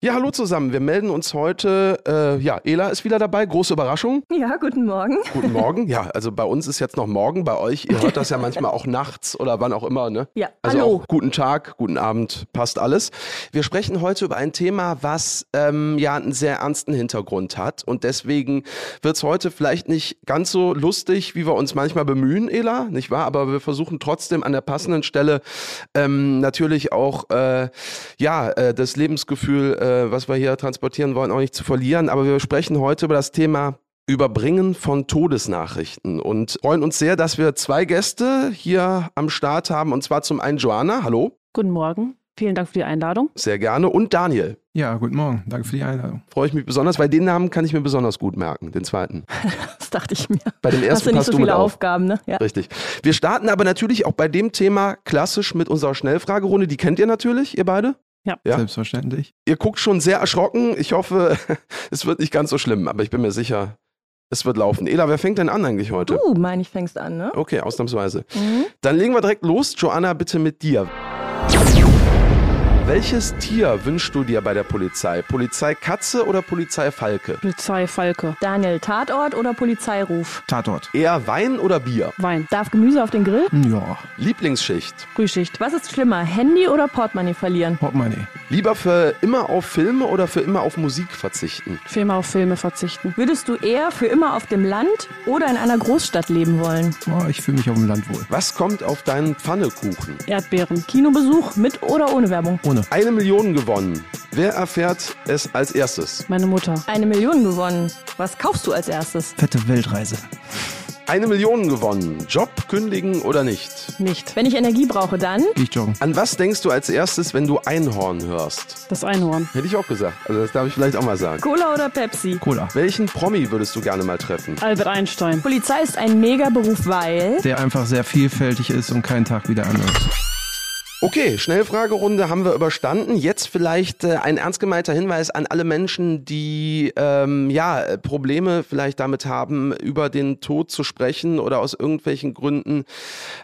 Ja, hallo zusammen. Wir melden uns heute. Äh, ja, Ela ist wieder dabei. Große Überraschung. Ja, guten Morgen. Guten Morgen. Ja, also bei uns ist jetzt noch morgen. Bei euch, ihr hört das ja manchmal auch nachts oder wann auch immer, ne? Ja, Also hallo. auch guten Tag, guten Abend, passt alles. Wir sprechen heute über ein Thema, was ähm, ja einen sehr ernsten Hintergrund hat. Und deswegen wird es heute vielleicht nicht ganz so lustig, wie wir uns manchmal bemühen, Ela, nicht wahr? Aber wir versuchen trotzdem an der passenden Stelle ähm, natürlich auch äh, ja, äh, das Lebensgefühl, äh, was wir hier transportieren wollen, auch nicht zu verlieren. Aber wir sprechen heute über das Thema Überbringen von Todesnachrichten und freuen uns sehr, dass wir zwei Gäste hier am Start haben. Und zwar zum einen Joanna, hallo, Guten Morgen. Vielen Dank für die Einladung. sehr gerne, und Daniel. Ja, guten Morgen. Danke für die Einladung. Freue ich mich besonders, weil den Namen kann ich mir besonders gut merken, den zweiten. Das dachte ich mir. Bei dem Hast ersten du nicht passt so viele auf. Aufgaben, ne? Ja. Richtig. Wir starten aber natürlich auch bei dem Thema klassisch mit unserer Schnellfragerunde. Die kennt ihr natürlich, ihr beide. Ja. Selbstverständlich. Ihr guckt schon sehr erschrocken. Ich hoffe, es wird nicht ganz so schlimm, aber ich bin mir sicher, es wird laufen. Ela, wer fängt denn an eigentlich heute? Du, meine ich, fängst an, ne? Okay, ausnahmsweise. Mhm. Dann legen wir direkt los. Joanna, bitte mit dir. Welches Tier wünschst du dir bei der Polizei? Polizei Katze oder Polizei Falke? Polizei Falke. Daniel, Tatort oder Polizeiruf? Tatort. Eher Wein oder Bier? Wein. Darf Gemüse auf den Grill? Ja, Lieblingsschicht? Frühschicht. Was ist schlimmer, Handy oder Portemonnaie verlieren? Portemonnaie. Lieber für immer auf Filme oder für immer auf Musik verzichten? Für immer auf Filme verzichten. Würdest du eher für immer auf dem Land oder in einer Großstadt leben wollen? Oh, ich fühle mich auf dem Land wohl. Was kommt auf deinen Pfannekuchen? Erdbeeren. Kinobesuch mit oder ohne Werbung? Ohne. Eine Million gewonnen. Wer erfährt es als erstes? Meine Mutter. Eine Million gewonnen. Was kaufst du als erstes? Fette Weltreise. Eine Million gewonnen. Job kündigen oder nicht? Nicht. Wenn ich Energie brauche, dann? Geh ich joggen. An was denkst du als erstes, wenn du Einhorn hörst? Das Einhorn. Hätte ich auch gesagt. Also das darf ich vielleicht auch mal sagen. Cola oder Pepsi? Cola. Welchen Promi würdest du gerne mal treffen? Albert Einstein. Polizei ist ein Megaberuf, weil... Der einfach sehr vielfältig ist und kein Tag wieder anders. Okay, Schnellfragerunde haben wir überstanden. Jetzt vielleicht äh, ein ernst gemeinter Hinweis an alle Menschen, die ähm, ja Probleme vielleicht damit haben, über den Tod zu sprechen oder aus irgendwelchen Gründen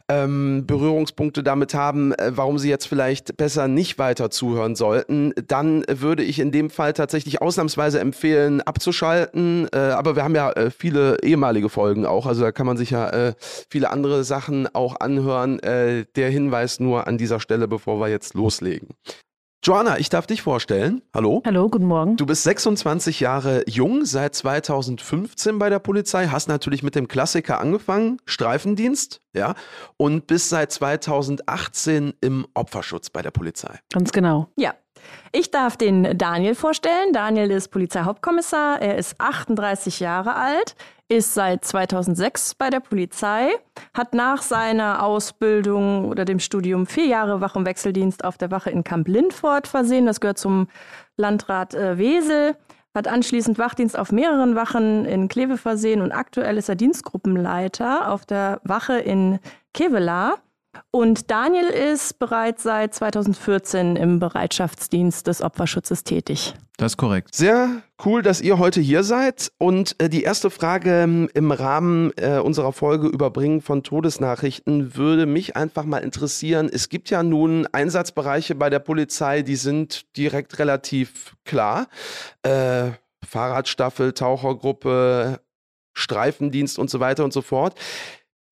ähm, Berührungspunkte damit haben, äh, warum sie jetzt vielleicht besser nicht weiter zuhören sollten. Dann würde ich in dem Fall tatsächlich ausnahmsweise empfehlen, abzuschalten. Äh, aber wir haben ja äh, viele ehemalige Folgen auch, also da kann man sich ja äh, viele andere Sachen auch anhören. Äh, der Hinweis nur an dieser Stelle, bevor wir jetzt loslegen. Joanna, ich darf dich vorstellen. Hallo. Hallo, guten Morgen. Du bist 26 Jahre jung, seit 2015 bei der Polizei, hast natürlich mit dem Klassiker angefangen, Streifendienst, ja, und bist seit 2018 im Opferschutz bei der Polizei. Ganz genau. Ja. Ich darf den Daniel vorstellen. Daniel ist Polizeihauptkommissar. Er ist 38 Jahre alt, ist seit 2006 bei der Polizei, hat nach seiner Ausbildung oder dem Studium vier Jahre Wach- und Wechseldienst auf der Wache in Kamp Lindfort versehen. Das gehört zum Landrat äh, Wesel. Hat anschließend Wachdienst auf mehreren Wachen in Kleve versehen und aktuell ist er Dienstgruppenleiter auf der Wache in Kevela. Und Daniel ist bereits seit 2014 im Bereitschaftsdienst des Opferschutzes tätig. Das ist korrekt. Sehr cool, dass ihr heute hier seid. Und äh, die erste Frage ähm, im Rahmen äh, unserer Folge Überbringen von Todesnachrichten würde mich einfach mal interessieren. Es gibt ja nun Einsatzbereiche bei der Polizei, die sind direkt relativ klar. Äh, Fahrradstaffel, Tauchergruppe, Streifendienst und so weiter und so fort.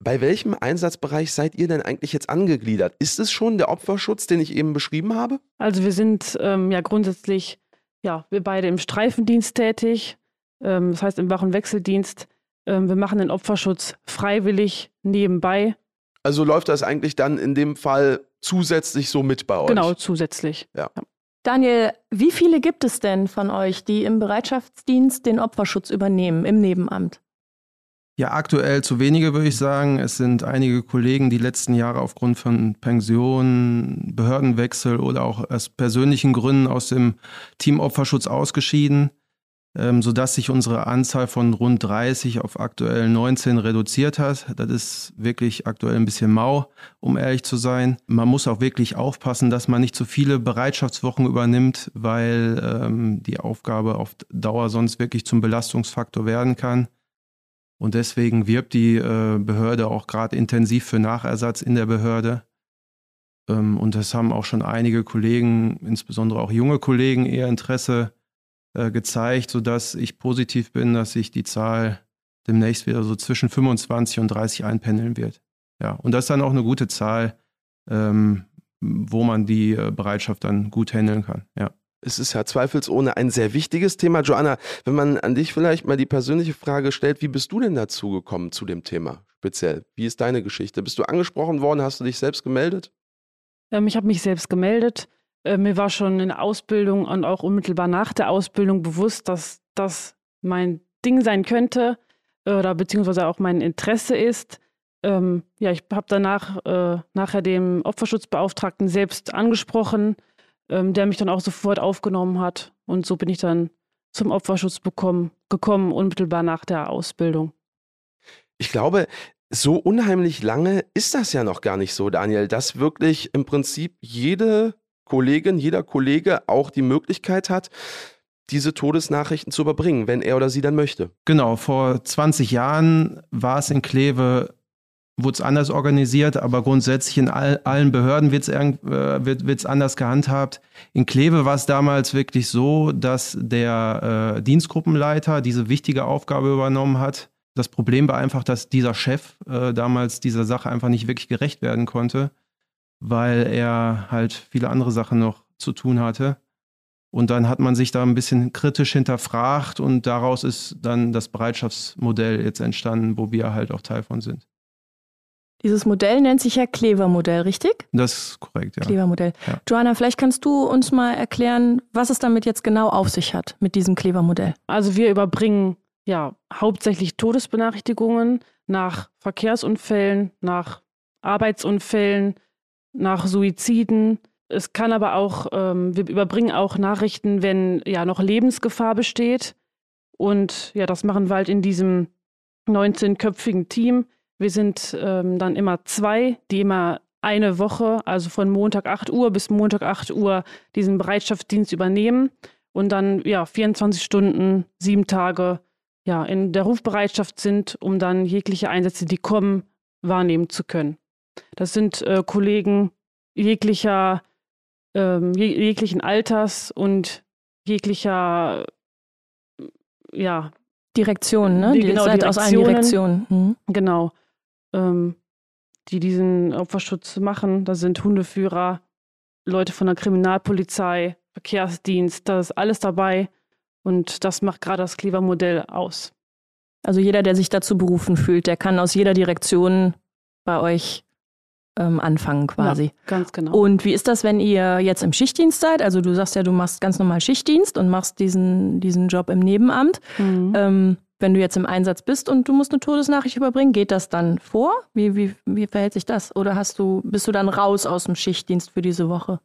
Bei welchem Einsatzbereich seid ihr denn eigentlich jetzt angegliedert? Ist es schon der Opferschutz, den ich eben beschrieben habe? Also wir sind ähm, ja grundsätzlich, ja, wir beide im Streifendienst tätig. Ähm, das heißt im Wach- und Wechseldienst. Ähm, wir machen den Opferschutz freiwillig nebenbei. Also läuft das eigentlich dann in dem Fall zusätzlich so mit bei euch? Genau, zusätzlich. Daniel, wie viele gibt es denn von euch, die im Bereitschaftsdienst den Opferschutz übernehmen, im Nebenamt? Ja, aktuell zu wenige, würde ich sagen. Es sind einige Kollegen die letzten Jahre aufgrund von Pension, Behördenwechsel oder auch aus persönlichen Gründen aus dem Team Opferschutz ausgeschieden, ähm, sodass sich unsere Anzahl von rund 30 auf aktuell 19 reduziert hat. Das ist wirklich aktuell ein bisschen mau, um ehrlich zu sein. Man muss auch wirklich aufpassen, dass man nicht zu viele Bereitschaftswochen übernimmt, weil ähm, die Aufgabe auf Dauer sonst wirklich zum Belastungsfaktor werden kann. Und deswegen wirbt die äh, Behörde auch gerade intensiv für Nachersatz in der Behörde. Ähm, und es haben auch schon einige Kollegen, insbesondere auch junge Kollegen, eher Interesse äh, gezeigt, sodass ich positiv bin, dass sich die Zahl demnächst wieder so zwischen 25 und 30 einpendeln wird. Ja, und das ist dann auch eine gute Zahl, ähm, wo man die äh, Bereitschaft dann gut handeln kann. Ja. Es ist ja zweifelsohne ein sehr wichtiges Thema. Joanna, wenn man an dich vielleicht mal die persönliche Frage stellt, wie bist du denn dazu gekommen zu dem Thema speziell? Wie ist deine Geschichte? Bist du angesprochen worden? Hast du dich selbst gemeldet? Ähm, ich habe mich selbst gemeldet. Äh, mir war schon in der Ausbildung und auch unmittelbar nach der Ausbildung bewusst, dass das mein Ding sein könnte äh, oder beziehungsweise auch mein Interesse ist. Ähm, ja, ich habe danach äh, nachher dem Opferschutzbeauftragten selbst angesprochen, ähm, der mich dann auch sofort aufgenommen hat. Und so bin ich dann zum Opferschutz bekommen, gekommen, unmittelbar nach der Ausbildung. Ich glaube, so unheimlich lange ist das ja noch gar nicht so, Daniel, dass wirklich im Prinzip jede Kollegin, jeder Kollege auch die Möglichkeit hat, diese Todesnachrichten zu überbringen, wenn er oder sie dann möchte. Genau, vor 20 Jahren war es in Kleve wurde es anders organisiert, aber grundsätzlich in all, allen Behörden wird's, äh, wird es anders gehandhabt. In Kleve war es damals wirklich so, dass der äh, Dienstgruppenleiter diese wichtige Aufgabe übernommen hat. Das Problem war einfach, dass dieser Chef äh, damals dieser Sache einfach nicht wirklich gerecht werden konnte, weil er halt viele andere Sachen noch zu tun hatte. Und dann hat man sich da ein bisschen kritisch hinterfragt und daraus ist dann das Bereitschaftsmodell jetzt entstanden, wo wir halt auch Teil von sind. Dieses Modell nennt sich ja Klever-Modell, richtig? Das ist korrekt, ja. Klever-Modell. Ja. Joanna, vielleicht kannst du uns mal erklären, was es damit jetzt genau auf sich hat, mit diesem Klever-Modell. Also wir überbringen ja hauptsächlich Todesbenachrichtigungen nach Verkehrsunfällen, nach Arbeitsunfällen, nach Suiziden. Es kann aber auch, ähm, wir überbringen auch Nachrichten, wenn ja noch Lebensgefahr besteht. Und ja, das machen wir halt in diesem 19-köpfigen Team wir sind ähm, dann immer zwei, die immer eine Woche, also von Montag 8 Uhr bis Montag 8 Uhr, diesen Bereitschaftsdienst übernehmen und dann ja 24 Stunden, sieben Tage ja in der Rufbereitschaft sind, um dann jegliche Einsätze, die kommen, wahrnehmen zu können. Das sind äh, Kollegen jeglicher, ähm, jeglichen Alters und jeglicher ja Direktionen, ne? Die, genau, seid aus allen Direktionen. Mhm. Genau ähm, die diesen Opferschutz machen. Da sind Hundeführer, Leute von der Kriminalpolizei, Verkehrsdienst, da ist alles dabei. Und das macht gerade das Cleaver-Modell aus. Also jeder, der sich dazu berufen fühlt, der kann aus jeder Direktion bei euch ähm, anfangen quasi. Ja, ganz genau. Und wie ist das, wenn ihr jetzt im Schichtdienst seid? Also du sagst ja, du machst ganz normal Schichtdienst und machst diesen, diesen Job im Nebenamt. Mhm. Ähm, wenn du jetzt im Einsatz bist und du musst eine Todesnachricht überbringen, geht das dann vor? Wie, wie, wie verhält sich das? Oder hast du, bist du dann raus aus dem Schichtdienst für diese Woche?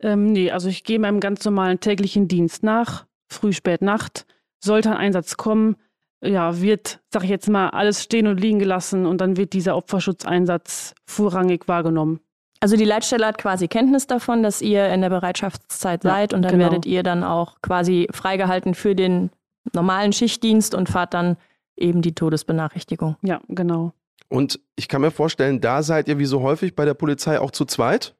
Ähm, nee, also ich gehe meinem ganz normalen täglichen Dienst nach, früh, spät, Nacht. Sollte ein Einsatz kommen, ja, wird, sag ich jetzt mal, alles stehen und liegen gelassen und dann wird dieser Opferschutzeinsatz vorrangig wahrgenommen. Also die Leitstelle hat quasi Kenntnis davon, dass ihr in der Bereitschaftszeit ja, seid und dann genau. werdet ihr dann auch quasi freigehalten für den normalen Schichtdienst und fahrt dann eben die Todesbenachrichtigung. Ja, genau. Und ich kann mir vorstellen, da seid ihr wie so häufig bei der Polizei auch zu zweit?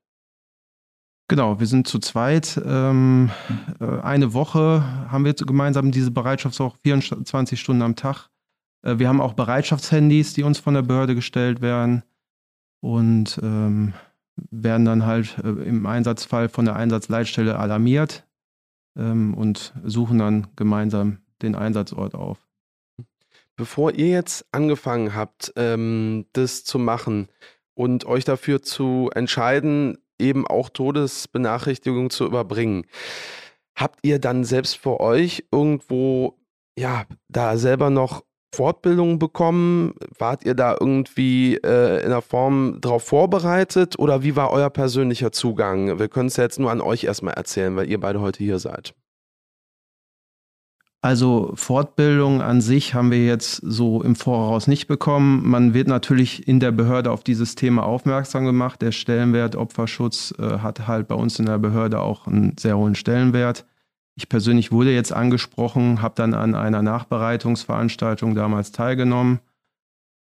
Genau, wir sind zu zweit. Ähm, äh, eine Woche haben wir gemeinsam diese Bereitschaftswoche, 24 Stunden am Tag. Äh, wir haben auch Bereitschaftshandys, die uns von der Behörde gestellt werden und ähm, werden dann halt äh, im Einsatzfall von der Einsatzleitstelle alarmiert ähm, und suchen dann gemeinsam den Einsatzort auf. Bevor ihr jetzt angefangen habt, ähm, das zu machen und euch dafür zu entscheiden, eben auch Todesbenachrichtigungen zu überbringen, habt ihr dann selbst für euch irgendwo, ja, da selber noch Fortbildungen bekommen? Wart ihr da irgendwie äh, in der Form darauf vorbereitet oder wie war euer persönlicher Zugang? Wir können es jetzt nur an euch erstmal erzählen, weil ihr beide heute hier seid. Also Fortbildung an sich haben wir jetzt so im Voraus nicht bekommen. Man wird natürlich in der Behörde auf dieses Thema aufmerksam gemacht. Der Stellenwert Opferschutz äh, hat halt bei uns in der Behörde auch einen sehr hohen Stellenwert. Ich persönlich wurde jetzt angesprochen, habe dann an einer Nachbereitungsveranstaltung damals teilgenommen,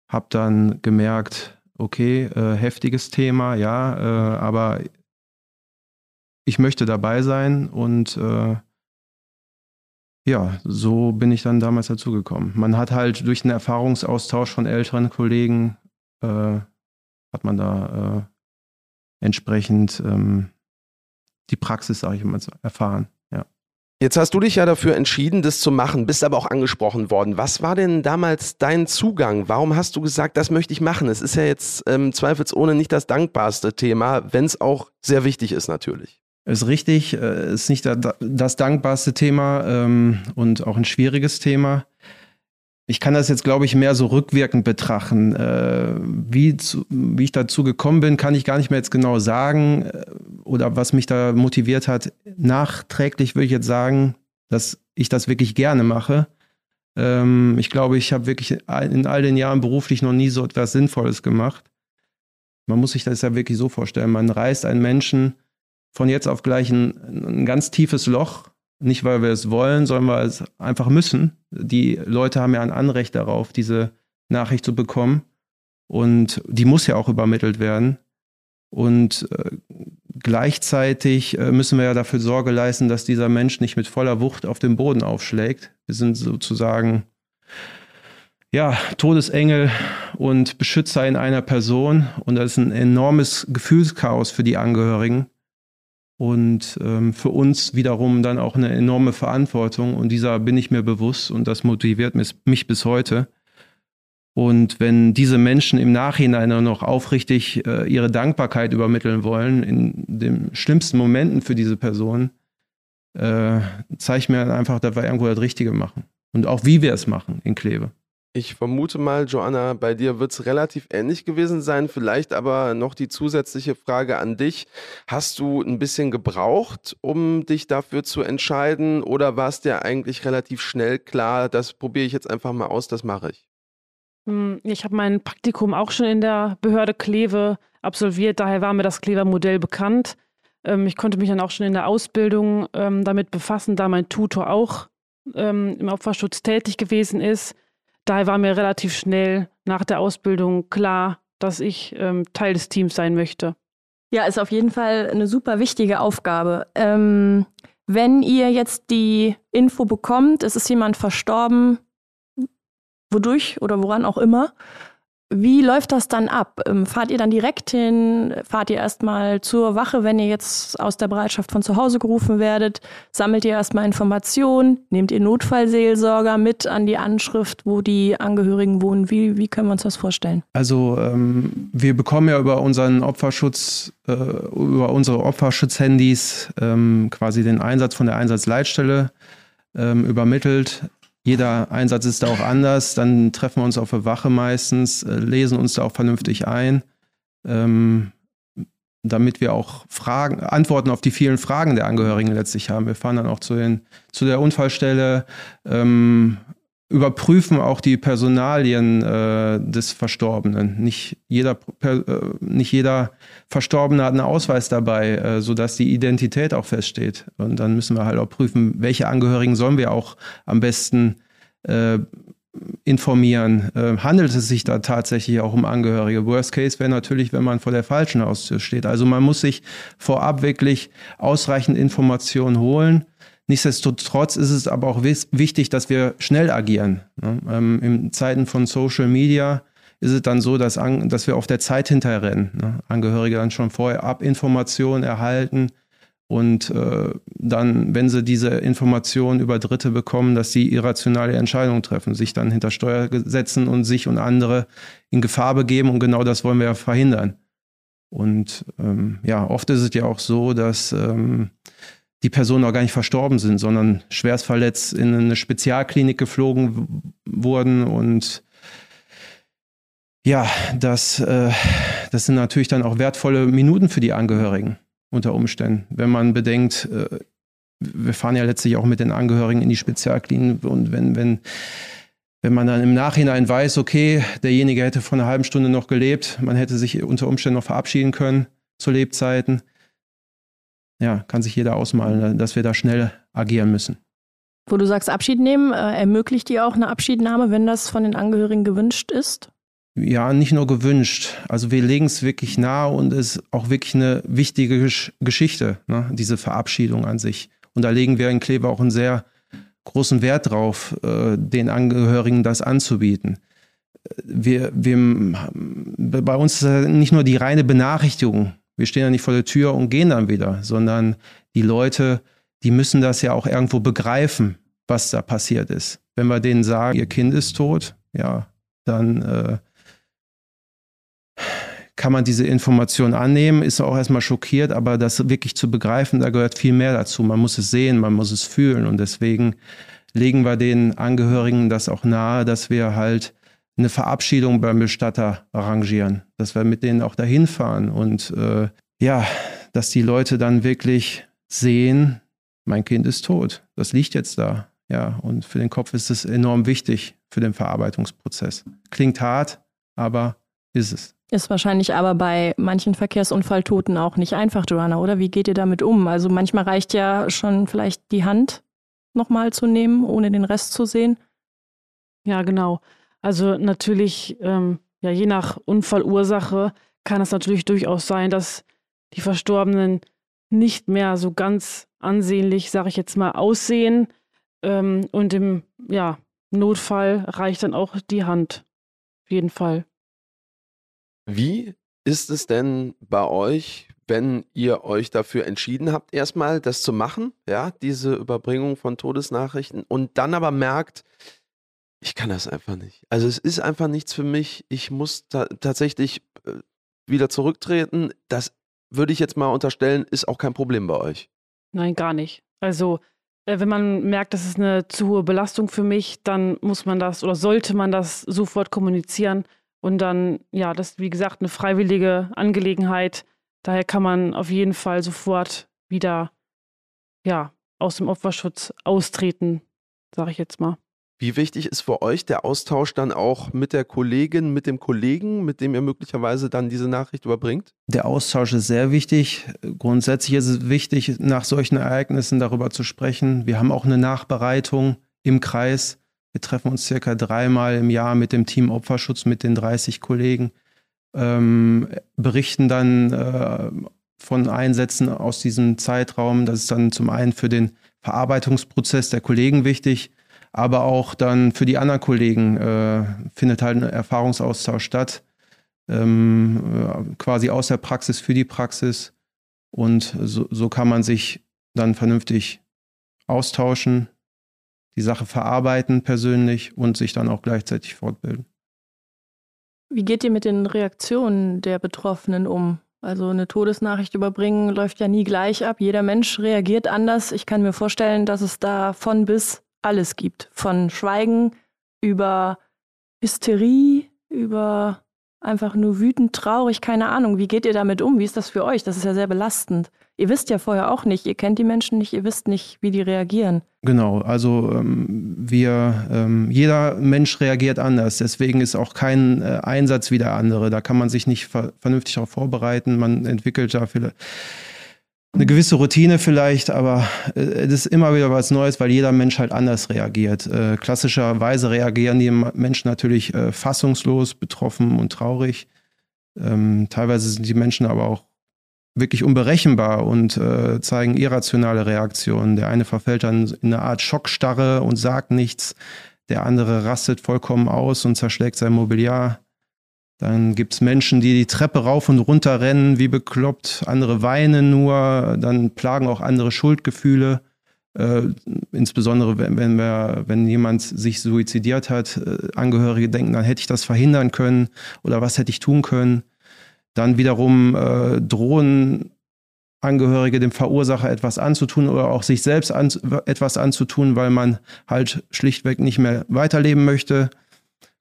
habe dann gemerkt okay, äh, heftiges Thema, ja, äh, aber ich möchte dabei sein und äh, ja, so bin ich dann damals dazugekommen. Man hat halt durch den Erfahrungsaustausch von älteren Kollegen, äh, hat man da äh, entsprechend ähm, die Praxis, sage ich mal, erfahren. Ja. Jetzt hast du dich ja dafür entschieden, das zu machen, bist aber auch angesprochen worden. Was war denn damals dein Zugang? Warum hast du gesagt, das möchte ich machen? Es ist ja jetzt ähm, zweifelsohne nicht das dankbarste Thema, wenn es auch sehr wichtig ist natürlich. Ist richtig, äh, ist nicht das dankbarste Thema ähm, und auch ein schwieriges Thema. Ich kann das jetzt, glaube ich, mehr so rückwirkend betrachten. Äh, wie, wie ich dazu gekommen bin, kann ich gar nicht mehr jetzt genau sagen äh, oder was mich da motiviert hat. Nachträglich würde ich jetzt sagen, dass ich das wirklich gerne mache. Ähm, ich glaube, ich habe wirklich in all den Jahren beruflich noch nie so etwas Sinnvolles gemacht. Man muss sich das ja wirklich so vorstellen. Man reißt einen Menschen von jetzt auf gleich ein, ein ganz tiefes Loch. Nicht, weil wir es wollen, sondern weil wir es einfach müssen. Die Leute haben ja ein Anrecht darauf, diese Nachricht zu bekommen. Und die muss ja auch übermittelt werden. Und äh, gleichzeitig äh, müssen wir ja dafür Sorge leisten, dass dieser Mensch nicht mit voller Wucht auf den Boden aufschlägt. Wir sind sozusagen ja, Todesengel und Beschützer in einer Person. Und das ist ein enormes Gefühlschaos für die Angehörigen und ähm, für uns wiederum dann auch eine enorme Verantwortung und dieser bin ich mir bewusst und das motiviert mich bis heute. Und wenn diese Menschen im Nachhinein noch aufrichtig äh, ihre Dankbarkeit übermitteln wollen, in den schlimmsten Momenten für diese Person, äh, zeigt mir einfach, dass wir irgendwo das Richtige machen. Und auch wie wir es machen in Kleve. Ich vermute mal, Joanna, bei dir wird es relativ ähnlich gewesen sein. Vielleicht aber noch die zusätzliche Frage an dich. Hast du ein bisschen gebraucht, um dich dafür zu entscheiden? Oder war es dir eigentlich relativ schnell klar, das probiere ich jetzt einfach mal aus, das mache ich? Hm, ich habe mein Praktikum auch schon in der Behörde Kleve absolviert. Daher war mir das Klever-Modell bekannt. Ähm, ich konnte mich dann auch schon in der Ausbildung ähm, damit befassen, da mein Tutor auch ähm, im Opferschutz tätig gewesen ist daher war mir relativ schnell nach der Ausbildung klar, dass ich ähm, Teil des Teams sein möchte. Ja, ist auf jeden Fall eine super wichtige Aufgabe. Ähm, wenn ihr jetzt die Info bekommt, es ist jemand verstorben, wodurch oder woran auch immer, wie läuft das dann ab? Ähm, fahrt ihr dann direkt hin? Fahrt ihr erstmal zur Wache, wenn ihr jetzt aus der Bereitschaft von zu Hause gerufen werdet? Sammelt ihr erstmal Informationen? Nehmt ihr Notfallseelsorger mit an die Anschrift, wo die Angehörigen wohnen? Wie, wie können wir uns das vorstellen? Also ähm, wir bekommen ja über unseren Opferschutz, äh, über unsere Opferschutzhandys ähm, quasi den Einsatz von der Einsatzleitstelle ähm, übermittelt. Jeder Einsatz ist da auch anders. Dann treffen wir uns auf der Wache meistens, äh, lesen uns da auch vernünftig ein, ähm, damit wir auch Fragen, Antworten auf die vielen Fragen der Angehörigen letztlich haben. Wir fahren dann auch zu, den, zu der Unfallstelle, ähm, überprüfen auch die Personalien äh, des Verstorbenen. Nicht jeder, per, äh, nicht jeder Verstorbene hat einen Ausweis dabei, äh, sodass die Identität auch feststeht. Und dann müssen wir halt auch prüfen, welche Angehörigen sollen wir auch am besten äh, informieren. Äh, handelt es sich da tatsächlich auch um Angehörige? Worst Case wäre natürlich, wenn man vor der falschen Haustür steht. Also man muss sich vorab wirklich ausreichend Informationen holen Nichtsdestotrotz ist es aber auch wichtig, dass wir schnell agieren. Ne? Ähm, in Zeiten von Social Media ist es dann so, dass, an, dass wir auf der Zeit hinterrennen. Ne? Angehörige dann schon vorher Abinformationen erhalten und äh, dann, wenn sie diese Informationen über Dritte bekommen, dass sie irrationale Entscheidungen treffen, sich dann hinter Steuer setzen und sich und andere in Gefahr begeben. Und genau das wollen wir ja verhindern. Und ähm, ja, oft ist es ja auch so, dass ähm, die Personen auch gar nicht verstorben sind, sondern schwerst verletzt in eine Spezialklinik geflogen wurden. Und ja, das, äh, das sind natürlich dann auch wertvolle Minuten für die Angehörigen unter Umständen. Wenn man bedenkt, äh, wir fahren ja letztlich auch mit den Angehörigen in die Spezialklinik und wenn, wenn, wenn man dann im Nachhinein weiß, okay, derjenige hätte vor einer halben Stunde noch gelebt, man hätte sich unter Umständen noch verabschieden können zu Lebzeiten, ja, kann sich jeder ausmalen, dass wir da schnell agieren müssen. Wo du sagst, Abschied nehmen, äh, ermöglicht dir auch eine Abschiednahme, wenn das von den Angehörigen gewünscht ist? ja, nicht nur gewünscht. Also wir legen es wirklich nahe und es ist auch wirklich eine wichtige Gesch Geschichte, ne? diese Verabschiedung an sich. Und da legen wir in Kleve auch einen sehr großen Wert drauf, äh, den Angehörigen das anzubieten. Wir, wir, bei uns ist nicht nur die reine Benachrichtigung. Wir stehen ja nicht vor der Tür und gehen dann wieder, sondern die Leute, die müssen das ja auch irgendwo begreifen, was da passiert ist. Wenn wir denen sagen, ihr Kind ist tot, ja, dann äh, kann man diese Information annehmen, ist auch erstmal schockiert, aber das wirklich zu begreifen, da gehört viel mehr dazu. Man muss es sehen, man muss es fühlen und deswegen legen wir den Angehörigen das auch nahe, dass wir halt eine Verabschiedung beim Bestatter arrangieren, dass wir mit denen auch dahin fahren und äh, ja, dass die Leute dann wirklich sehen, mein Kind ist tot, das liegt jetzt da. Ja, und für den Kopf ist es enorm wichtig für den Verarbeitungsprozess. Klingt hart, aber ist es. Ist wahrscheinlich aber bei manchen Verkehrsunfalltoten auch nicht einfach, Joanna, oder? Wie geht ihr damit um? Also manchmal reicht ja schon vielleicht die Hand nochmal zu nehmen, ohne den Rest zu sehen. Ja, genau. Also natürlich, ähm, ja, je nach Unfallursache kann es natürlich durchaus sein, dass die Verstorbenen nicht mehr so ganz ansehnlich, sage ich jetzt mal, aussehen. Ähm, und im ja, Notfall reicht dann auch die Hand. Auf jeden Fall. Wie ist es denn bei euch, wenn ihr euch dafür entschieden habt, erstmal das zu machen, ja, diese Überbringung von Todesnachrichten und dann aber merkt, ich kann das einfach nicht. Also es ist einfach nichts für mich. Ich muss ta tatsächlich äh, wieder zurücktreten. Das würde ich jetzt mal unterstellen, ist auch kein Problem bei euch. Nein, gar nicht. Also äh, wenn man merkt, das ist eine zu hohe Belastung für mich, dann muss man das oder sollte man das sofort kommunizieren und dann, ja, das ist wie gesagt eine freiwillige Angelegenheit. Daher kann man auf jeden Fall sofort wieder, ja, aus dem Opferschutz austreten, sage ich jetzt mal. Wie wichtig ist für euch der Austausch dann auch mit der Kollegin, mit dem Kollegen, mit dem ihr möglicherweise dann diese Nachricht überbringt? Der Austausch ist sehr wichtig. Grundsätzlich ist es wichtig, nach solchen Ereignissen darüber zu sprechen. Wir haben auch eine Nachbereitung im Kreis. Wir treffen uns circa dreimal im Jahr mit dem Team Opferschutz, mit den 30 Kollegen, ähm, berichten dann äh, von Einsätzen aus diesem Zeitraum. Das ist dann zum einen für den Verarbeitungsprozess der Kollegen wichtig, aber auch dann für die anderen Kollegen äh, findet halt ein Erfahrungsaustausch statt, ähm, äh, quasi aus der Praxis für die Praxis. Und so, so kann man sich dann vernünftig austauschen, die Sache verarbeiten persönlich und sich dann auch gleichzeitig fortbilden. Wie geht ihr mit den Reaktionen der Betroffenen um? Also eine Todesnachricht überbringen läuft ja nie gleich ab. Jeder Mensch reagiert anders. Ich kann mir vorstellen, dass es da von bis alles gibt. Von Schweigen über Hysterie, über einfach nur wütend, traurig, keine Ahnung. Wie geht ihr damit um? Wie ist das für euch? Das ist ja sehr belastend. Ihr wisst ja vorher auch nicht, ihr kennt die Menschen nicht, ihr wisst nicht, wie die reagieren. Genau, also ähm, wir, ähm, jeder Mensch reagiert anders. Deswegen ist auch kein äh, Einsatz wie der andere. Da kann man sich nicht ver vernünftig darauf vorbereiten. Man entwickelt da viele eine gewisse Routine vielleicht, aber äh, es ist immer wieder was Neues, weil jeder Mensch halt anders reagiert. Äh, klassischerweise reagieren die Menschen natürlich äh, fassungslos, betroffen und traurig. Ähm, teilweise sind die Menschen aber auch wirklich unberechenbar und äh, zeigen irrationale Reaktionen. Der eine verfällt dann in eine Art Schockstarre und sagt nichts. Der andere rastet vollkommen aus und zerschlägt sein Mobiliar. Dann gibt es Menschen, die die Treppe rauf und runter rennen, wie bekloppt. Andere weinen nur. Dann plagen auch andere Schuldgefühle. Äh, insbesondere wenn, wenn, wir, wenn jemand sich suizidiert hat, äh, Angehörige denken, dann hätte ich das verhindern können oder was hätte ich tun können. Dann wiederum äh, drohen Angehörige dem Verursacher etwas anzutun oder auch sich selbst an, etwas anzutun, weil man halt schlichtweg nicht mehr weiterleben möchte.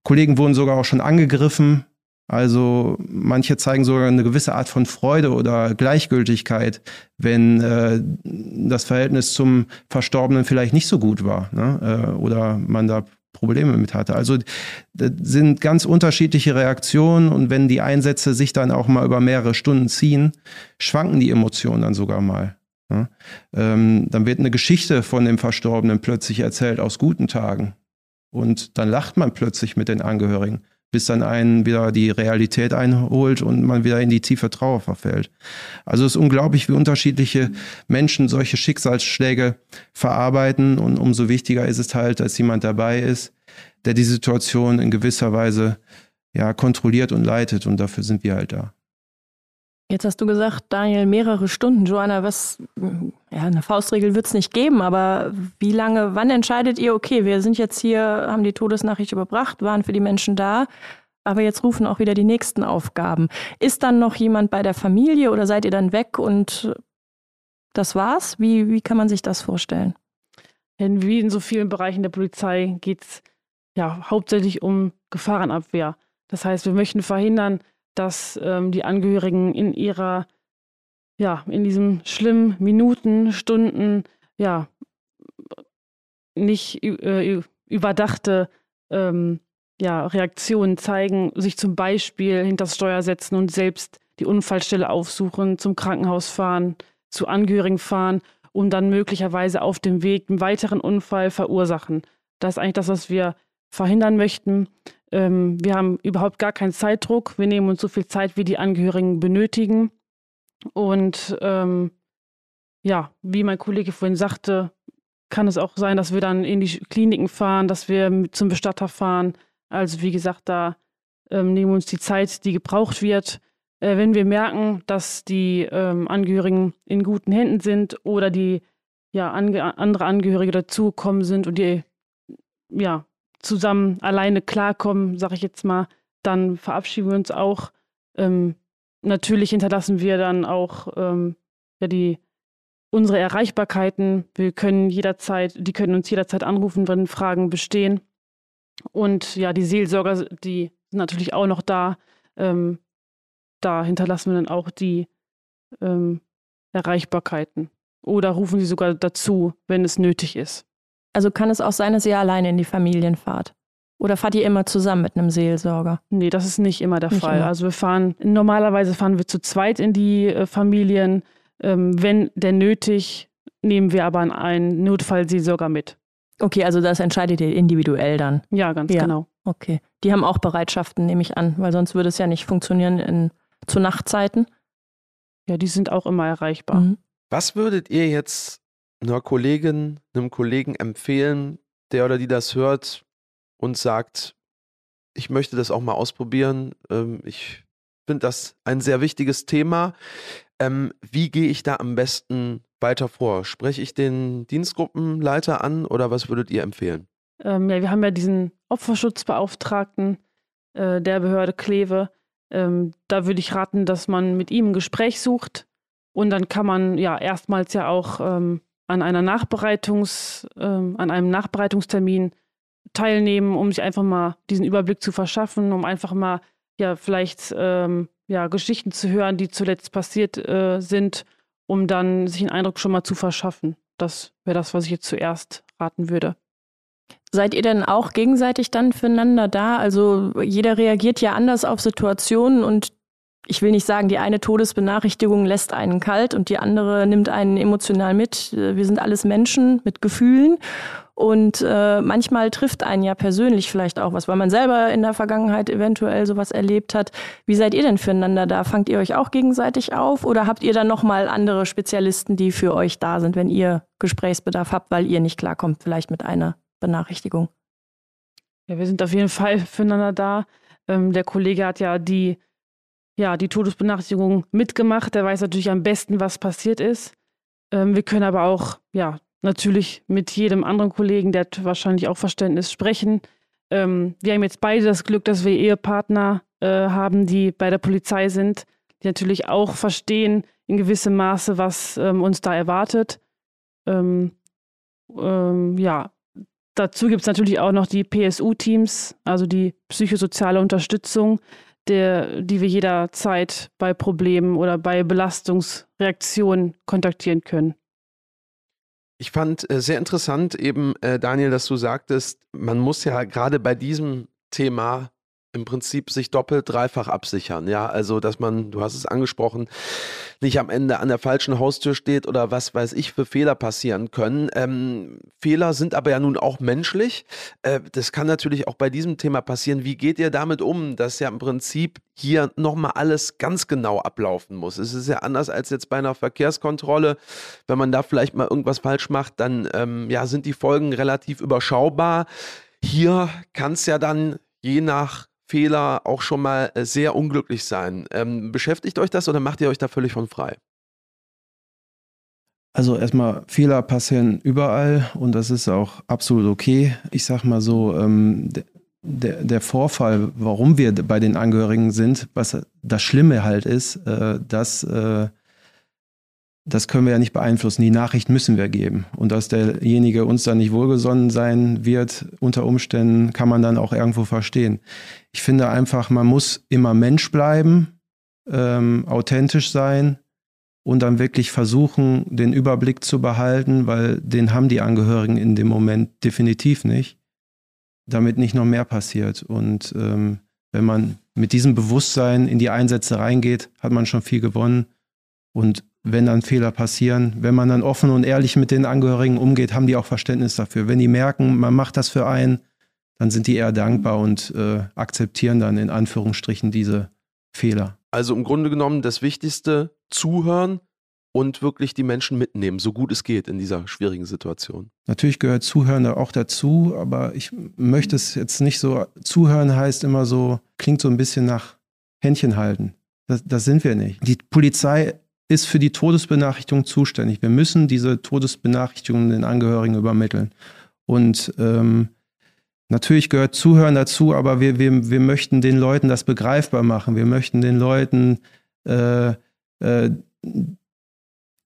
Kollegen wurden sogar auch schon angegriffen, also manche zeigen sogar eine gewisse Art von Freude oder Gleichgültigkeit, wenn äh, das Verhältnis zum Verstorbenen vielleicht nicht so gut war ne? äh, oder man da Probleme mit hatte. Also das sind ganz unterschiedliche Reaktionen und wenn die Einsätze sich dann auch mal über mehrere Stunden ziehen, schwanken die Emotionen dann sogar mal. Ne? Ähm, dann wird eine Geschichte von dem Verstorbenen plötzlich erzählt aus guten Tagen und dann lacht man plötzlich mit den Angehörigen bis dann einen wieder die Realität einholt und man wieder in die tiefe Trauer verfällt. Also es ist unglaublich, wie unterschiedliche Menschen solche Schicksalsschläge verarbeiten und umso wichtiger ist es halt, dass jemand dabei ist, der die Situation in gewisser Weise ja kontrolliert und leitet und dafür sind wir halt da. Jetzt hast du gesagt, Daniel, mehrere Stunden. Joanna, was, ja, eine Faustregel wird es nicht geben, aber wie lange, wann entscheidet ihr, okay, wir sind jetzt hier, haben die Todesnachricht überbracht, waren für die Menschen da, aber jetzt rufen auch wieder die nächsten Aufgaben. Ist dann noch jemand bei der Familie oder seid ihr dann weg und das war's? Wie, wie kann man sich das vorstellen? Wie in so vielen Bereichen der Polizei geht es ja hauptsächlich um Gefahrenabwehr. Das heißt, wir möchten verhindern, dass ähm, die Angehörigen in ihrer, ja, in diesen schlimmen Minuten, Stunden, ja, nicht äh, überdachte ähm, ja, Reaktionen zeigen, sich zum Beispiel hinter das Steuer setzen und selbst die Unfallstelle aufsuchen, zum Krankenhaus fahren, zu Angehörigen fahren und dann möglicherweise auf dem Weg einen weiteren Unfall verursachen. Das ist eigentlich das, was wir verhindern möchten. Ähm, wir haben überhaupt gar keinen Zeitdruck. Wir nehmen uns so viel Zeit, wie die Angehörigen benötigen. Und ähm, ja, wie mein Kollege vorhin sagte, kann es auch sein, dass wir dann in die Kliniken fahren, dass wir zum Bestatter fahren. Also wie gesagt, da ähm, nehmen wir uns die Zeit, die gebraucht wird. Äh, wenn wir merken, dass die ähm, Angehörigen in guten Händen sind oder die ja, ange andere Angehörige dazugekommen sind und die ja, zusammen alleine klarkommen, sage ich jetzt mal, dann verabschieden wir uns auch. Ähm, natürlich hinterlassen wir dann auch ähm, ja, die, unsere Erreichbarkeiten. Wir können jederzeit, die können uns jederzeit anrufen, wenn Fragen bestehen. Und ja, die Seelsorger, die sind natürlich auch noch da. Ähm, da hinterlassen wir dann auch die ähm, Erreichbarkeiten. Oder rufen sie sogar dazu, wenn es nötig ist. Also kann es auch sein, dass ihr alleine in die Familien fahrt? Oder fahrt ihr immer zusammen mit einem Seelsorger? Nee, das ist nicht immer der nicht Fall. Immer. Also wir fahren, normalerweise fahren wir zu zweit in die äh, Familien. Ähm, wenn denn nötig, nehmen wir aber einen Notfallseelsorger mit. Okay, also das entscheidet ihr individuell dann. Ja, ganz ja. genau. Okay. Die haben auch Bereitschaften, nehme ich an, weil sonst würde es ja nicht funktionieren in, zu Nachtzeiten. Ja, die sind auch immer erreichbar. Mhm. Was würdet ihr jetzt einer Kollegin, einem Kollegen empfehlen, der oder die das hört und sagt, ich möchte das auch mal ausprobieren. Ähm, ich finde das ein sehr wichtiges Thema. Ähm, wie gehe ich da am besten weiter vor? Spreche ich den Dienstgruppenleiter an oder was würdet ihr empfehlen? Ähm, ja, wir haben ja diesen Opferschutzbeauftragten äh, der Behörde Kleve. Ähm, da würde ich raten, dass man mit ihm ein Gespräch sucht und dann kann man ja erstmals ja auch ähm, an einer Nachbereitungs, äh, an einem Nachbereitungstermin teilnehmen, um sich einfach mal diesen Überblick zu verschaffen, um einfach mal ja vielleicht ähm, ja Geschichten zu hören, die zuletzt passiert äh, sind, um dann sich einen Eindruck schon mal zu verschaffen. Das wäre das, was ich jetzt zuerst raten würde. Seid ihr denn auch gegenseitig dann füreinander da? Also jeder reagiert ja anders auf Situationen und ich will nicht sagen, die eine Todesbenachrichtigung lässt einen kalt und die andere nimmt einen emotional mit. Wir sind alles Menschen mit Gefühlen und äh, manchmal trifft einen ja persönlich vielleicht auch was, weil man selber in der Vergangenheit eventuell sowas erlebt hat. Wie seid ihr denn füreinander da? Fangt ihr euch auch gegenseitig auf oder habt ihr dann nochmal andere Spezialisten, die für euch da sind, wenn ihr Gesprächsbedarf habt, weil ihr nicht klarkommt, vielleicht mit einer Benachrichtigung? Ja, wir sind auf jeden Fall füreinander da. Ähm, der Kollege hat ja die ja, die Todesbenachrichtigung mitgemacht. Der weiß natürlich am besten, was passiert ist. Ähm, wir können aber auch, ja, natürlich mit jedem anderen Kollegen, der hat wahrscheinlich auch Verständnis, sprechen. Ähm, wir haben jetzt beide das Glück, dass wir Ehepartner äh, haben, die bei der Polizei sind, die natürlich auch verstehen in gewissem Maße, was ähm, uns da erwartet. Ähm, ähm, ja, dazu gibt es natürlich auch noch die PSU-Teams, also die psychosoziale Unterstützung der, die wir jederzeit bei Problemen oder bei Belastungsreaktionen kontaktieren können. Ich fand äh, sehr interessant eben, äh, Daniel, dass du sagtest, man muss ja gerade bei diesem Thema im Prinzip sich doppelt, dreifach absichern. Ja, also dass man, du hast es angesprochen, nicht am Ende an der falschen Haustür steht oder was weiß ich für Fehler passieren können. Ähm, Fehler sind aber ja nun auch menschlich. Äh, das kann natürlich auch bei diesem Thema passieren. Wie geht ihr damit um, dass ja im Prinzip hier nochmal alles ganz genau ablaufen muss? Es ist ja anders als jetzt bei einer Verkehrskontrolle. Wenn man da vielleicht mal irgendwas falsch macht, dann ähm, ja, sind die Folgen relativ überschaubar. Hier kann es ja dann je nach Fehler auch schon mal äh, sehr unglücklich sein. Ähm, beschäftigt euch das oder macht ihr euch da völlig von frei? Also erstmal, Fehler passieren überall und das ist auch absolut okay. Ich sag mal so, ähm, der, der Vorfall, warum wir bei den Angehörigen sind, was das Schlimme halt ist, äh, dass äh, das können wir ja nicht beeinflussen. Die Nachricht müssen wir geben. Und dass derjenige uns dann nicht wohlgesonnen sein wird, unter Umständen, kann man dann auch irgendwo verstehen. Ich finde einfach, man muss immer Mensch bleiben, ähm, authentisch sein und dann wirklich versuchen, den Überblick zu behalten, weil den haben die Angehörigen in dem Moment definitiv nicht, damit nicht noch mehr passiert. Und ähm, wenn man mit diesem Bewusstsein in die Einsätze reingeht, hat man schon viel gewonnen. Und wenn dann Fehler passieren, wenn man dann offen und ehrlich mit den Angehörigen umgeht, haben die auch Verständnis dafür. Wenn die merken, man macht das für einen, dann sind die eher dankbar und äh, akzeptieren dann in Anführungsstrichen diese Fehler. Also im Grunde genommen das Wichtigste, zuhören und wirklich die Menschen mitnehmen, so gut es geht in dieser schwierigen Situation. Natürlich gehört Zuhören da auch dazu, aber ich möchte es jetzt nicht so, Zuhören heißt immer so, klingt so ein bisschen nach Händchen halten. Das, das sind wir nicht. Die Polizei ist für die Todesbenachrichtigung zuständig. Wir müssen diese Todesbenachrichtigungen den Angehörigen übermitteln. Und ähm, natürlich gehört Zuhören dazu, aber wir, wir, wir möchten den Leuten das begreifbar machen. Wir möchten den Leuten äh, äh,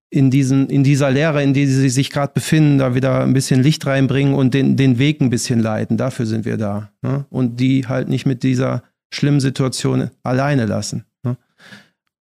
in, diesen, in dieser Lehre, in der sie sich gerade befinden, da wieder ein bisschen Licht reinbringen und den, den Weg ein bisschen leiten. Dafür sind wir da. Ne? Und die halt nicht mit dieser schlimmen Situation alleine lassen.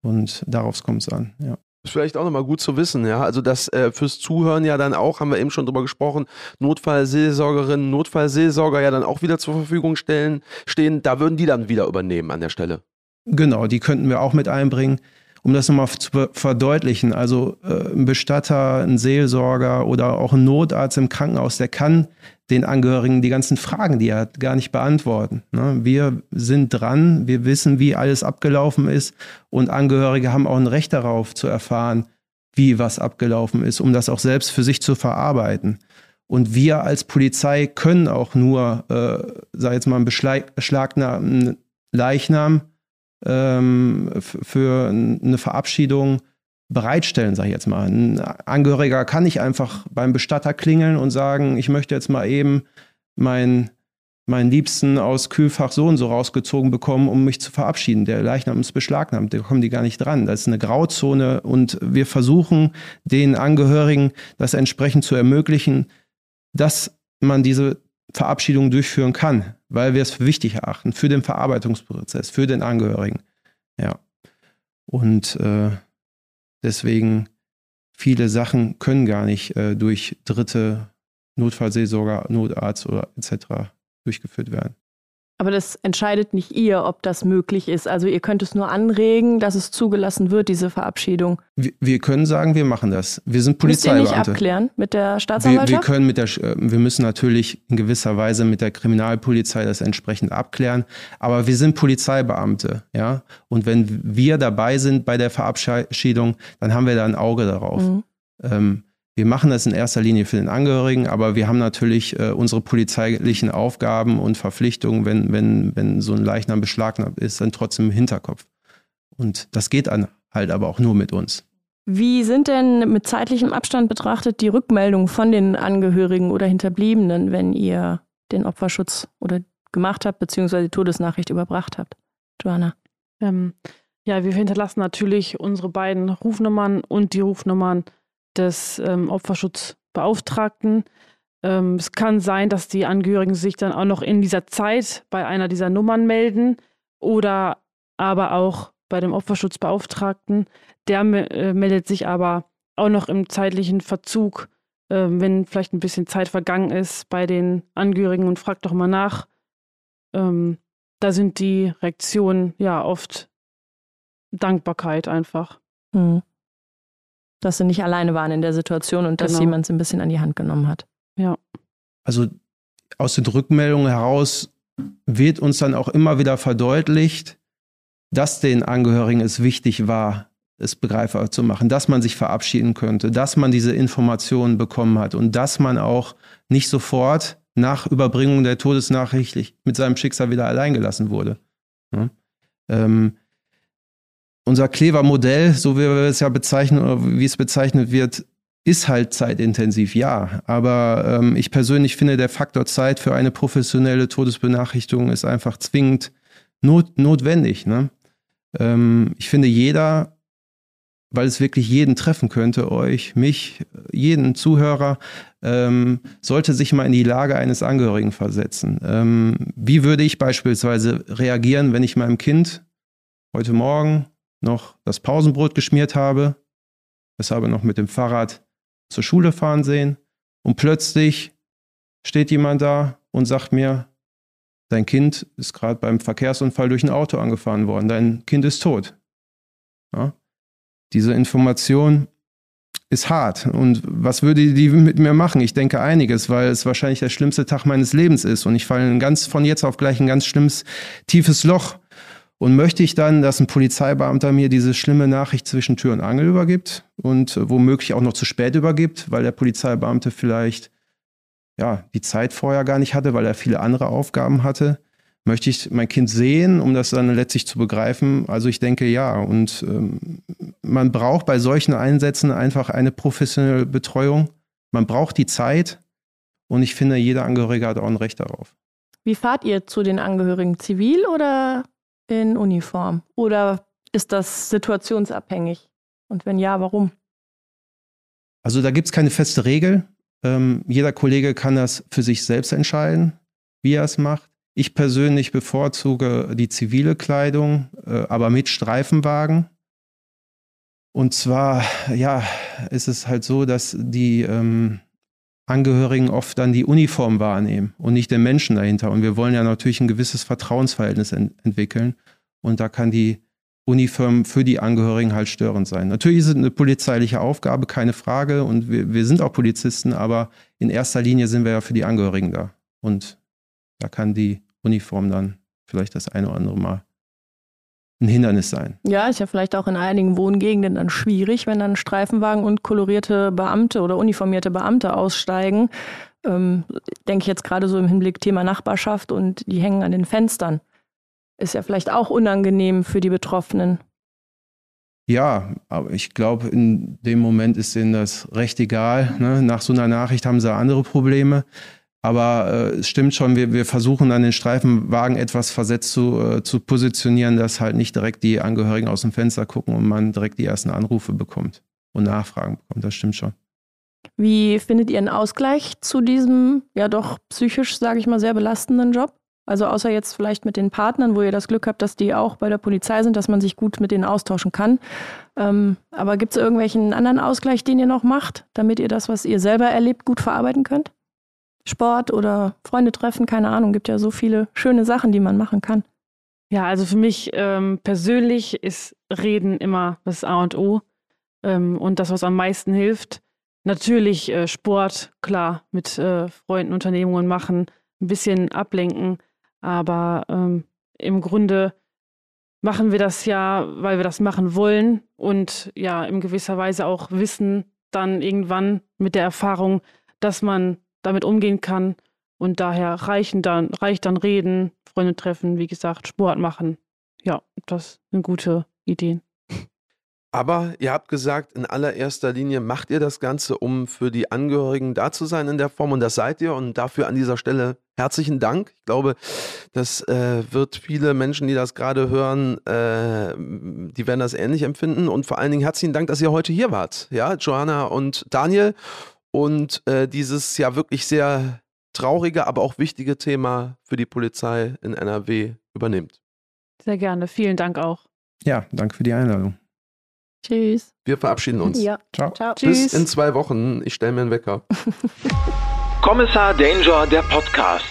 Und darauf kommt es an, ja. Ist vielleicht auch nochmal gut zu wissen, ja. Also das äh, fürs Zuhören ja dann auch, haben wir eben schon drüber gesprochen, Notfallseelsorgerinnen, Notfallseelsorger ja dann auch wieder zur Verfügung stellen, stehen, da würden die dann wieder übernehmen an der Stelle. Genau, die könnten wir auch mit einbringen um das nochmal zu verdeutlichen, also äh, ein Bestatter, ein Seelsorger oder auch ein Notarzt im Krankenhaus, der kann den Angehörigen die ganzen Fragen, die er hat, gar nicht beantworten. Ne? Wir sind dran, wir wissen, wie alles abgelaufen ist und Angehörige haben auch ein Recht darauf zu erfahren, wie was abgelaufen ist, um das auch selbst für sich zu verarbeiten. Und wir als Polizei können auch nur, äh, sag jetzt mal, einen beschlagnahmen Leichnam ähm, für eine Verabschiedung bereitstellen, sage ich jetzt mal. Ein Angehöriger kann nicht einfach beim Bestatter klingeln und sagen, ich möchte jetzt mal eben meinen meinen Liebsten aus Kühlfach so und so rausgezogen bekommen, um mich zu verabschieden. Der Leichnam ist beschlagnahmt, da kommen die gar nicht dran. Das ist eine Grauzone und wir versuchen den Angehörigen das entsprechend zu ermöglichen, dass man diese Verabschiedung durchführen kann weil wir es für wichtig erachten, für den Verarbeitungsprozess, für den Angehörigen. Ja. Und äh, deswegen viele Sachen können gar nicht äh, durch dritte Notfallseelsorger, Notarzt oder etc. durchgeführt werden. Aber das entscheidet nicht ihr, ob das möglich ist. Also ihr könnt es nur anregen, dass es zugelassen wird, diese Verabschiedung. Wir, wir können sagen, wir machen das. Wir sind Polizeibeamte. Müsst ihr nicht abklären mit der Staatsanwaltschaft? Wir, wir, können mit der, äh, wir müssen natürlich in gewisser Weise mit der Kriminalpolizei das entsprechend abklären. Aber wir sind Polizeibeamte, ja. Und wenn wir dabei sind bei der Verabschiedung, dann haben wir da ein Auge darauf. Mhm. Ähm, wir machen das in erster Linie für den Angehörigen, aber wir haben natürlich äh, unsere polizeilichen Aufgaben und Verpflichtungen, wenn, wenn, wenn so ein Leichnam beschlagnahmt ist, dann trotzdem im Hinterkopf. Und das geht dann halt aber auch nur mit uns. Wie sind denn mit zeitlichem Abstand betrachtet die Rückmeldungen von den Angehörigen oder Hinterbliebenen, wenn ihr den Opferschutz oder gemacht habt, beziehungsweise die Todesnachricht überbracht habt? Joanna. Ähm, ja, wir hinterlassen natürlich unsere beiden Rufnummern und die Rufnummern des ähm, Opferschutzbeauftragten. Ähm, es kann sein, dass die Angehörigen sich dann auch noch in dieser Zeit bei einer dieser Nummern melden oder aber auch bei dem Opferschutzbeauftragten. Der äh, meldet sich aber auch noch im zeitlichen Verzug, äh, wenn vielleicht ein bisschen Zeit vergangen ist bei den Angehörigen und fragt doch mal nach. Ähm, da sind die Reaktionen ja oft Dankbarkeit einfach. Hm. Dass sie nicht alleine waren in der Situation und dass Genau. jemand sie ein bisschen an die Hand genommen hat. Ja. Also aus den Rückmeldungen heraus wird uns dann auch immer wieder verdeutlicht, dass den Angehörigen es wichtig war, es begreifbar zu machen, dass man sich verabschieden könnte, dass man diese Informationen bekommen hat und dass man auch nicht sofort nach Überbringung der Todesnachricht mit seinem Schicksal wieder alleingelassen wurde. Ja? Ähm, unser Klever-Modell, so wie wir es ja bezeichnen oder wie es bezeichnet wird, ist halt zeitintensiv, ja. Aber ähm, ich persönlich finde, der Faktor Zeit für eine professionelle Todesbenachrichtigung ist einfach zwingend not notwendig. Ne? Ähm, ich finde, jeder, weil es wirklich jeden treffen könnte, euch, mich, jeden Zuhörer, ähm, sollte sich mal in die Lage eines Angehörigen versetzen. Ähm, wie würde ich beispielsweise reagieren, wenn ich meinem Kind heute Morgen noch das Pausenbrot geschmiert habe, es habe noch mit dem Fahrrad zur Schule fahren sehen und plötzlich steht jemand da und sagt mir, dein Kind ist gerade beim Verkehrsunfall durch ein Auto angefahren worden, dein Kind ist tot. Ja? Diese Information ist hart. Und was würde die mit mir machen? Ich denke einiges, weil es wahrscheinlich der schlimmste Tag meines Lebens ist und ich falle ganz von jetzt auf gleich ein ganz schlimmes, tiefes Loch. Und möchte ich dann, dass ein Polizeibeamter mir diese schlimme Nachricht zwischen Tür und Angel übergibt und äh, womöglich auch noch zu spät übergibt, weil der Polizeibeamte vielleicht ja, die Zeit vorher gar nicht hatte, weil er viele andere Aufgaben hatte? Möchte ich mein Kind sehen, um das dann letztlich zu begreifen? Also ich denke ja. Und ähm, man braucht bei solchen Einsätzen einfach eine professionelle Betreuung. Man braucht die Zeit und ich finde, jeder Angehörige hat auch ein Recht darauf. Wie fahrt ihr zu den Angehörigen? Zivil oder in Uniform? Oder ist das situationsabhängig? Und wenn ja, warum? Also da gibt es keine feste Regel. Ähm, jeder Kollege kann das für sich selbst entscheiden, wie er es macht. Ich persönlich bevorzuge die zivile Kleidung, äh, aber mit Streifenwagen. Und zwar, ja, ist es halt so, dass die ähm, Angehörigen oft dann die Uniform wahrnehmen und nicht den Menschen dahinter. Und wir wollen ja natürlich ein gewisses Vertrauensverhältnis ent entwickeln. Und da kann die Uniform für die Angehörigen halt störend sein. Natürlich ist es eine polizeiliche Aufgabe, keine Frage. Und wir, wir sind auch Polizisten, aber in erster Linie sind wir ja für die Angehörigen da. Und da kann die Uniform dann vielleicht das eine oder andere Mal ein Hindernis sein. Ja, ist ja vielleicht auch in einigen Wohngegenden dann schwierig, wenn dann Streifenwagen und kolorierte Beamte oder uniformierte Beamte aussteigen. Ähm, denke ich jetzt gerade so im Hinblick Thema Nachbarschaft und die hängen an den Fenstern. Ist ja vielleicht auch unangenehm für die Betroffenen. Ja, aber ich glaube, in dem Moment ist denen das recht egal. Ne? Nach so einer Nachricht haben sie andere Probleme. Aber äh, es stimmt schon, wir, wir versuchen an den Streifenwagen etwas versetzt zu, äh, zu positionieren, dass halt nicht direkt die Angehörigen aus dem Fenster gucken und man direkt die ersten Anrufe bekommt und Nachfragen bekommt. Das stimmt schon. Wie findet ihr einen Ausgleich zu diesem, ja doch psychisch, sage ich mal, sehr belastenden Job? Also außer jetzt vielleicht mit den Partnern, wo ihr das Glück habt, dass die auch bei der Polizei sind, dass man sich gut mit denen austauschen kann. Ähm, aber gibt es irgendwelchen anderen Ausgleich, den ihr noch macht, damit ihr das, was ihr selber erlebt, gut verarbeiten könnt? Sport oder Freunde treffen, keine Ahnung, gibt ja so viele schöne Sachen, die man machen kann. Ja, also für mich ähm, persönlich ist Reden immer das A und O ähm, und das, was am meisten hilft. Natürlich äh, Sport, klar, mit äh, Freunden Unternehmungen machen, ein bisschen ablenken, aber ähm, im Grunde machen wir das ja, weil wir das machen wollen und ja, in gewisser Weise auch wissen dann irgendwann mit der Erfahrung, dass man damit umgehen kann und daher reichen dann, reicht dann Reden, Freunde treffen, wie gesagt, Sport machen. Ja, das sind gute Ideen. Aber ihr habt gesagt, in allererster Linie macht ihr das Ganze, um für die Angehörigen da zu sein in der Form. Und das seid ihr. Und dafür an dieser Stelle herzlichen Dank. Ich glaube, das äh, wird viele Menschen, die das gerade hören, äh, die werden das ähnlich empfinden. Und vor allen Dingen herzlichen Dank, dass ihr heute hier wart. Ja, Johanna und Daniel. Und äh, dieses ja wirklich sehr traurige, aber auch wichtige Thema für die Polizei in NRW übernimmt. Sehr gerne. Vielen Dank auch. Ja, danke für die Einladung. Tschüss. Wir verabschieden uns. Ja. Ciao. Ciao. Bis in zwei Wochen. Ich stelle mir einen Wecker. Kommissar Danger, der Podcast.